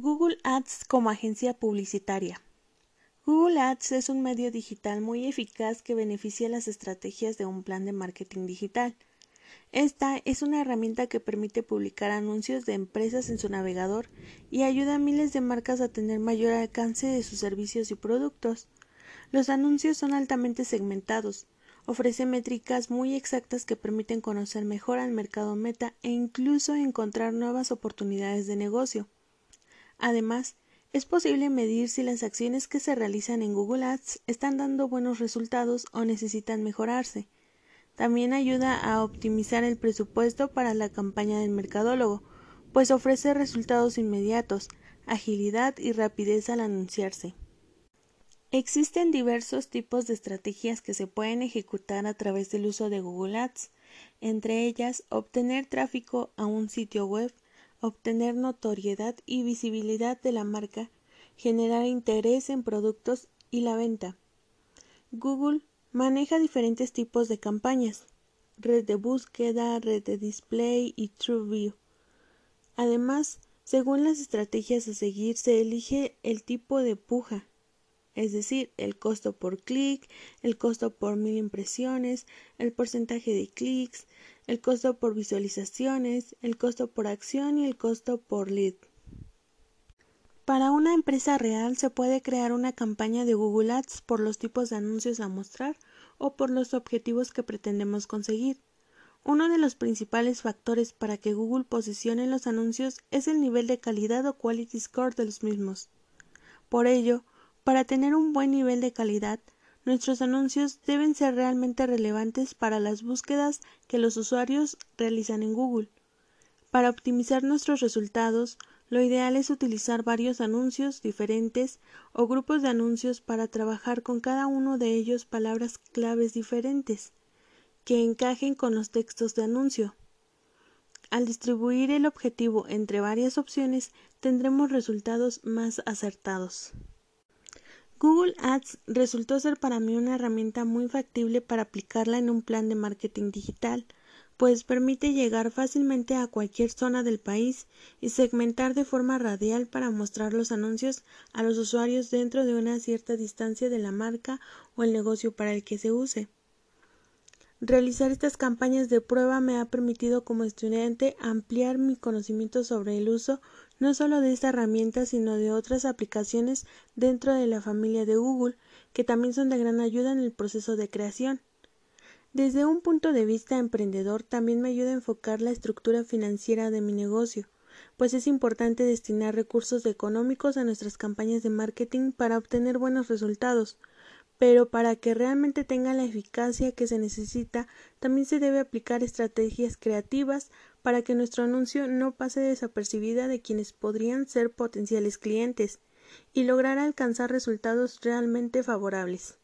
Google Ads como agencia publicitaria. Google Ads es un medio digital muy eficaz que beneficia las estrategias de un plan de marketing digital. Esta es una herramienta que permite publicar anuncios de empresas en su navegador y ayuda a miles de marcas a tener mayor alcance de sus servicios y productos. Los anuncios son altamente segmentados, ofrece métricas muy exactas que permiten conocer mejor al mercado meta e incluso encontrar nuevas oportunidades de negocio. Además, es posible medir si las acciones que se realizan en Google Ads están dando buenos resultados o necesitan mejorarse. También ayuda a optimizar el presupuesto para la campaña del mercadólogo, pues ofrece resultados inmediatos, agilidad y rapidez al anunciarse. Existen diversos tipos de estrategias que se pueden ejecutar a través del uso de Google Ads, entre ellas obtener tráfico a un sitio web, obtener notoriedad y visibilidad de la marca, generar interés en productos y la venta. Google maneja diferentes tipos de campañas, red de búsqueda, red de display y TrueView. Además, según las estrategias a seguir, se elige el tipo de puja, es decir, el costo por clic, el costo por mil impresiones, el porcentaje de clics, el costo por visualizaciones, el costo por acción y el costo por lead. Para una empresa real se puede crear una campaña de Google Ads por los tipos de anuncios a mostrar o por los objetivos que pretendemos conseguir. Uno de los principales factores para que Google posicione los anuncios es el nivel de calidad o quality score de los mismos. Por ello, para tener un buen nivel de calidad, nuestros anuncios deben ser realmente relevantes para las búsquedas que los usuarios realizan en Google. Para optimizar nuestros resultados, lo ideal es utilizar varios anuncios diferentes o grupos de anuncios para trabajar con cada uno de ellos palabras claves diferentes que encajen con los textos de anuncio. Al distribuir el objetivo entre varias opciones tendremos resultados más acertados. Google Ads resultó ser para mí una herramienta muy factible para aplicarla en un plan de marketing digital, pues permite llegar fácilmente a cualquier zona del país y segmentar de forma radial para mostrar los anuncios a los usuarios dentro de una cierta distancia de la marca o el negocio para el que se use. Realizar estas campañas de prueba me ha permitido como estudiante ampliar mi conocimiento sobre el uso no solo de esta herramienta sino de otras aplicaciones dentro de la familia de Google que también son de gran ayuda en el proceso de creación. Desde un punto de vista emprendedor también me ayuda a enfocar la estructura financiera de mi negocio, pues es importante destinar recursos económicos a nuestras campañas de marketing para obtener buenos resultados, pero para que realmente tenga la eficacia que se necesita, también se debe aplicar estrategias creativas para que nuestro anuncio no pase desapercibida de quienes podrían ser potenciales clientes y lograr alcanzar resultados realmente favorables.